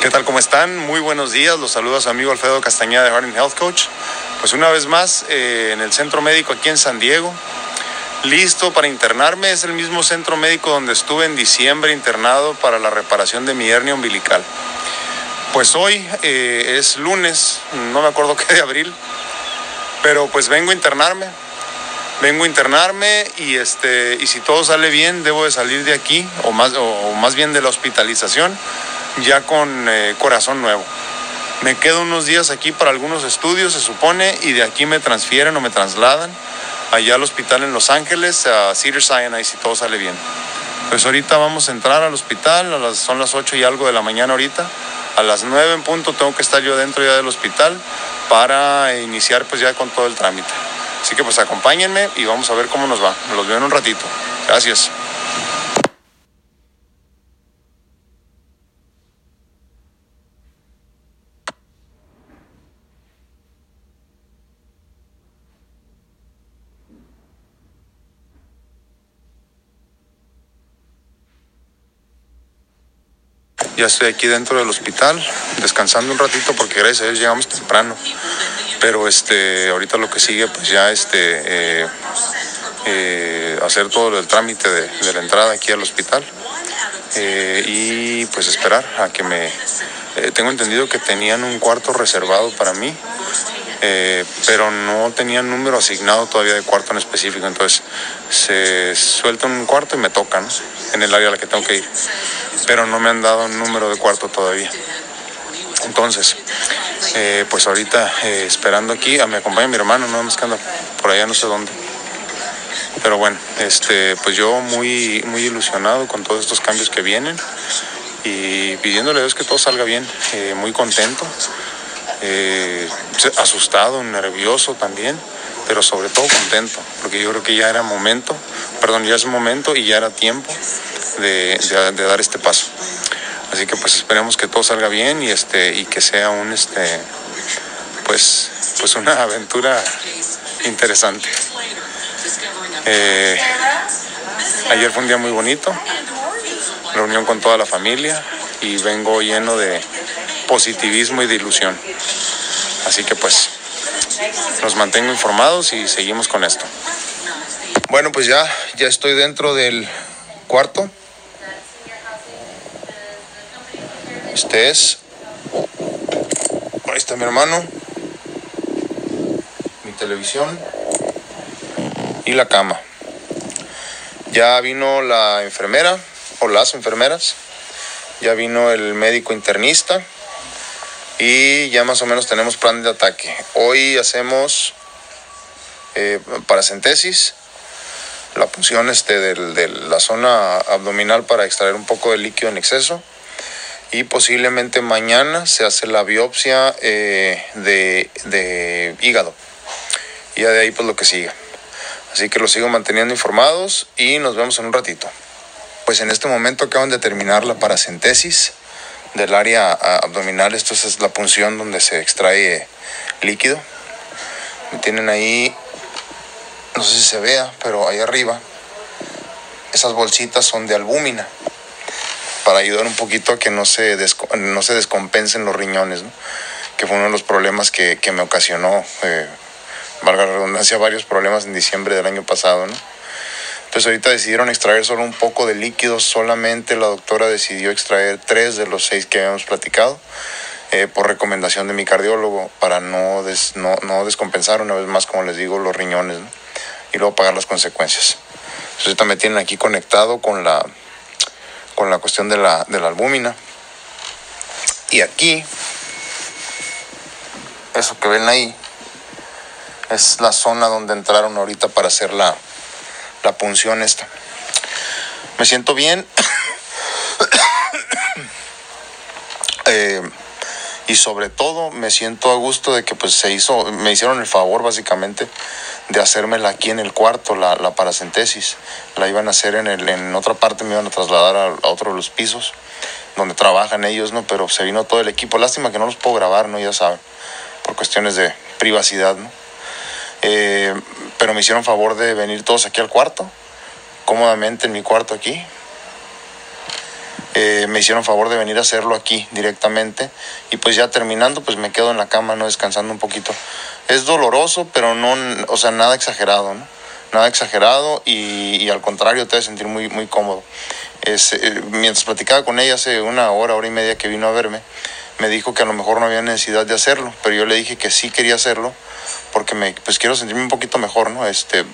¿Qué tal? ¿Cómo están? Muy buenos días. Los saluda su amigo Alfredo Castañeda de Harding Health Coach. Pues una vez más eh, en el centro médico aquí en San Diego. Listo para internarme. Es el mismo centro médico donde estuve en diciembre internado para la reparación de mi hernia umbilical. Pues hoy eh, es lunes, no me acuerdo qué de abril, pero pues vengo a internarme. Vengo a internarme y, este, y si todo sale bien, debo de salir de aquí, o más, o más bien de la hospitalización, ya con eh, corazón nuevo. Me quedo unos días aquí para algunos estudios, se supone, y de aquí me transfieren o me trasladan allá al hospital en Los Ángeles, a Cedar Sinai, si todo sale bien. Pues ahorita vamos a entrar al hospital, a las, son las 8 y algo de la mañana ahorita. A las 9 en punto tengo que estar yo dentro ya del hospital para iniciar pues ya con todo el trámite. Así que pues acompáñenme y vamos a ver cómo nos va. Los veo en un ratito. Gracias. Ya estoy aquí dentro del hospital, descansando un ratito porque gracias a Dios llegamos temprano. Pero este, ahorita lo que sigue, pues ya este, eh, eh, hacer todo el trámite de, la entrada aquí al hospital eh, y pues esperar a que me... tengo entendido que tenían un cuarto reservado para mí, pero no tenían número asignado todavía de cuarto en específico, entonces se suelta un cuarto y me tocan en el área a la que tengo que ir, pero no me han dado un número de cuarto todavía. Entonces, eh, pues ahorita eh, esperando aquí, a acompaña mi hermano, no más que anda por allá no sé dónde. Pero bueno, este, pues yo muy, muy ilusionado con todos estos cambios que vienen y pidiéndole a Dios que todo salga bien, eh, muy contento, eh, asustado, nervioso también, pero sobre todo contento, porque yo creo que ya era momento, perdón, ya es momento y ya era tiempo de, dar este paso. Así que pues esperemos que todo salga bien y este y que sea un este pues pues una aventura interesante. Eh, ayer fue un día muy bonito, reunión con toda la familia y vengo lleno de positivismo y de ilusión. Así que pues nos mantengo informados y seguimos con esto. Bueno, pues ya ya estoy dentro del cuarto. Este es. Ahí está mi hermano. Mi televisión. Y la cama. Ya vino la enfermera o las enfermeras. Ya vino el médico internista. Y ya más o menos tenemos plan de ataque. Hoy hacemos eh, paracentesis. La punción este, de, de la zona abdominal para extraer un poco de líquido en exceso y posiblemente mañana se hace la biopsia eh, de, de, hígado. Y ya de ahí pues lo que siga. Así que los sigo manteniendo informados y nos vemos en un ratito. Pues en este momento acaban de terminar la paracentesis del área abdominal. Esto es la punción donde se extrae líquido. Tienen ahí, no sé si se vea, pero ahí arriba, esas bolsitas son de albúmina para ayudar un poquito a que no se, no se descompensen los riñones, que fue uno de los problemas que, que me ocasionó, eh, valga la redundancia, varios problemas en diciembre del año pasado. ¿no? Entonces ahorita decidieron extraer solo un poco de líquido, solamente la doctora decidió extraer tres de los seis que habíamos platicado. Eh, por recomendación de mi cardiólogo para no, no, no, descompensar una vez más, como les digo, los riñones y luego pagar las consecuencias. Entonces ahorita me tienen aquí conectado con la, con la cuestión de la, de la albúmina. Y aquí, eso que ven ahí, es la zona donde entraron ahorita para hacer la, la punción esta. Me siento bien. eh, y sobre todo me siento a gusto de que pues se hizo, me hicieron el favor básicamente de hacérmela aquí en el cuarto, la, la paracentesis. La iban a hacer en, el, en otra parte, me iban a trasladar a, otro de los pisos donde trabajan ellos, ¿no? Pero se vino todo el equipo. Lástima que no los puedo grabar, ¿no? Ya saben, por cuestiones de privacidad, ¿no? Eh, pero me hicieron favor de venir todos aquí al cuarto, cómodamente en mi cuarto aquí. Eh, me hicieron favor de venir a hacerlo aquí directamente y pues ya terminando pues me quedo en la cama, ¿no? Descansando un poquito. Es doloroso, pero no, o sea, nada exagerado. Nada exagerado y, al contrario te vas a sentir muy, muy cómodo. Eh, mientras platicaba con ella hace una hora, hora y media que vino a verme, me dijo que a lo mejor no había necesidad de hacerlo, pero yo le dije que sí quería hacerlo porque me, pues quiero sentirme un poquito mejor, ¿no? Este,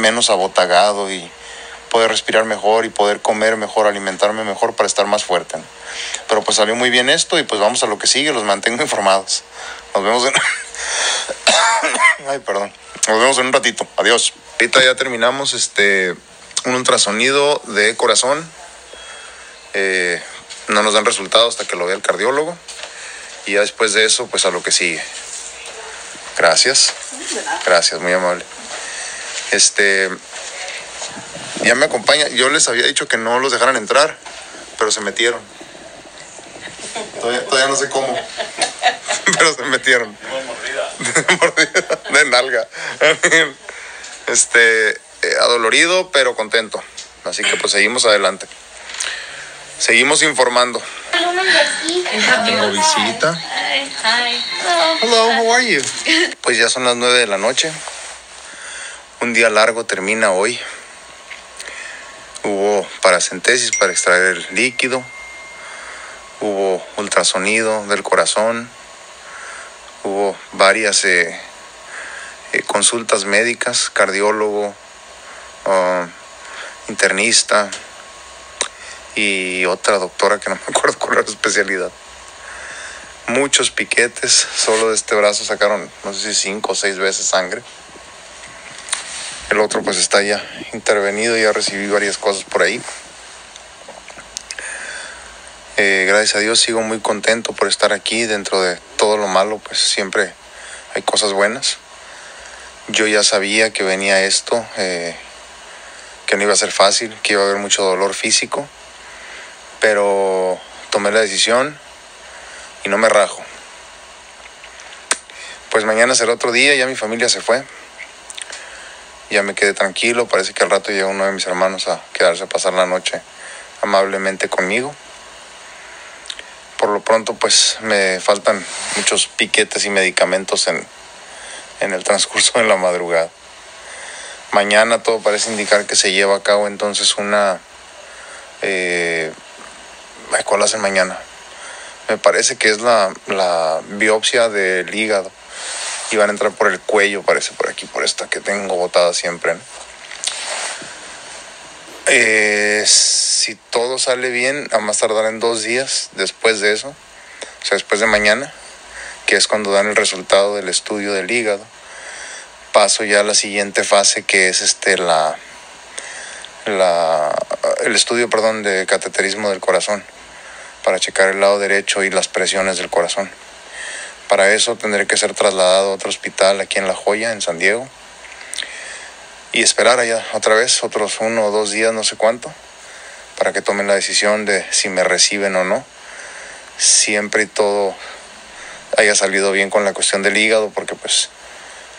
menos abotagado y, poder respirar mejor y poder comer mejor, alimentarme mejor para estar más fuerte. Pero pues salió muy bien esto y pues vamos a lo que sigue, los mantengo informados. Nos vemos en... Ay, perdón. Nos vemos en un ratito. Adiós. Ahorita ya terminamos este un ultrasonido de corazón. Eh, no nos dan resultados hasta que lo vea el cardiólogo. Y ya después de eso, pues a lo que sigue. Gracias. Gracias, muy amable. Este, ya me acompaña. Yo les había dicho que no los dejaran entrar, pero se metieron. Todavía, no sé cómo, pero se metieron. De nalga. Este, eh, adolorido, pero contento. Así que pues seguimos adelante. Seguimos informando. Tengo visita. Hello, how are you? Pues ya son las nueve de la noche. Un día largo termina hoy. Paracentesis para extraer el líquido, hubo ultrasonido del corazón, hubo varias eh, eh, consultas médicas, cardiólogo, ah, internista y otra doctora que no me acuerdo cuál era la especialidad. Muchos piquetes, solo de este brazo sacaron, no sé si cinco o seis veces sangre. El otro pues está ya intervenido, ya recibí varias cosas por ahí. Eh, gracias a Dios sigo muy contento por estar aquí. Dentro de todo lo malo, pues siempre hay cosas buenas. Yo ya sabía que venía esto, eh, que no iba a ser fácil, que iba a haber mucho dolor físico, pero tomé la decisión y no me rajo. Pues mañana será otro día, ya mi familia se fue ya me quedé tranquilo. Parece que al rato llega uno de mis hermanos a quedarse a pasar la noche amablemente conmigo. Por lo pronto, pues me faltan muchos piquetes y medicamentos en, en el transcurso de la madrugada. Mañana todo parece indicar que se lleva a cabo entonces una... Eh, ¿Cuál mañana? Me parece que es la, la biopsia del hígado y van a entrar por el cuello, parece por aquí, por esta que tengo botada siempre. Eh, si todo sale bien, a más tardar en dos días después de eso, o sea, después de mañana, que es cuando dan el resultado del estudio del hígado, paso ya a la siguiente fase que es este la, la el estudio perdón de cateterismo del corazón para checar el lado derecho y las presiones del corazón. Para eso tendré que ser trasladado a otro hospital aquí en La Joya, en San Diego. Y esperar allá otra vez, otros uno o dos días, no sé cuánto, para que tomen la decisión de si me reciben o no. Siempre y todo haya salido bien con la cuestión del hígado, porque pues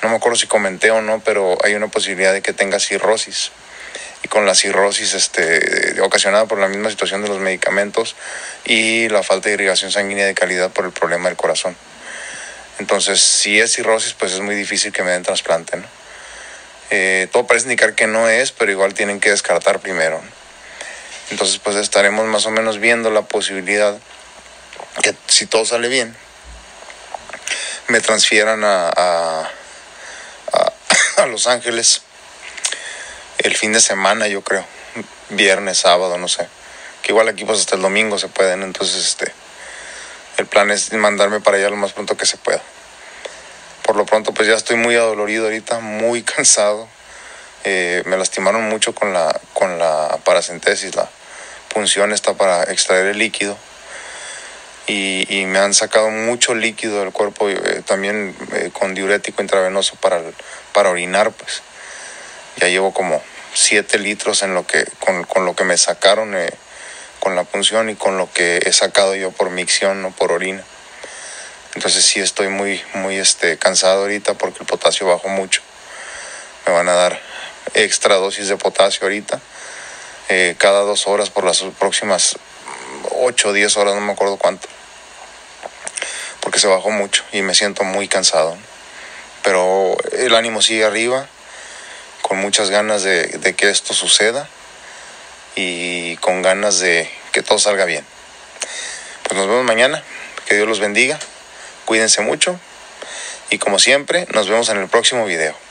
no me acuerdo si comenté o no, pero hay una posibilidad de que tenga cirrosis. Y con la cirrosis este, ocasionada por la misma situación de los medicamentos y la falta de irrigación sanguínea de calidad por el problema del corazón. Entonces, si es cirrosis, pues es muy difícil que me den trasplante. ¿no? Eh, todo parece indicar que no es, pero igual tienen que descartar primero. Entonces, pues estaremos más o menos viendo la posibilidad que si todo sale bien, me transfieran a, a, a, Los Ángeles el fin de semana, yo creo, viernes, sábado, no sé. Que igual aquí pues hasta el domingo se pueden, entonces este el plan es mandarme para allá lo más pronto que se pueda. Por lo pronto, pues ya estoy muy adolorido ahorita, muy cansado. Eh, me lastimaron mucho con la, con la paracentesis, la punción está para extraer el líquido. Y, me han sacado mucho líquido del cuerpo, eh, también eh, con diurético intravenoso para, para orinar, pues. Ya llevo como 7 litros en lo que, con, con lo que me sacaron con la punción y con lo que he sacado yo por micción o por orina. Entonces sí estoy muy, muy este, cansado ahorita porque el potasio bajó mucho. Me van a dar extra dosis de potasio ahorita, eh, cada dos horas por las próximas 8 o 10 horas, no me acuerdo cuánto. Porque se bajó mucho y me siento muy cansado. Pero el ánimo sigue arriba, con muchas ganas de, de que esto suceda y con ganas de que todo salga bien. Pues nos vemos mañana, que Dios los bendiga, cuídense mucho y como siempre nos vemos en el próximo video.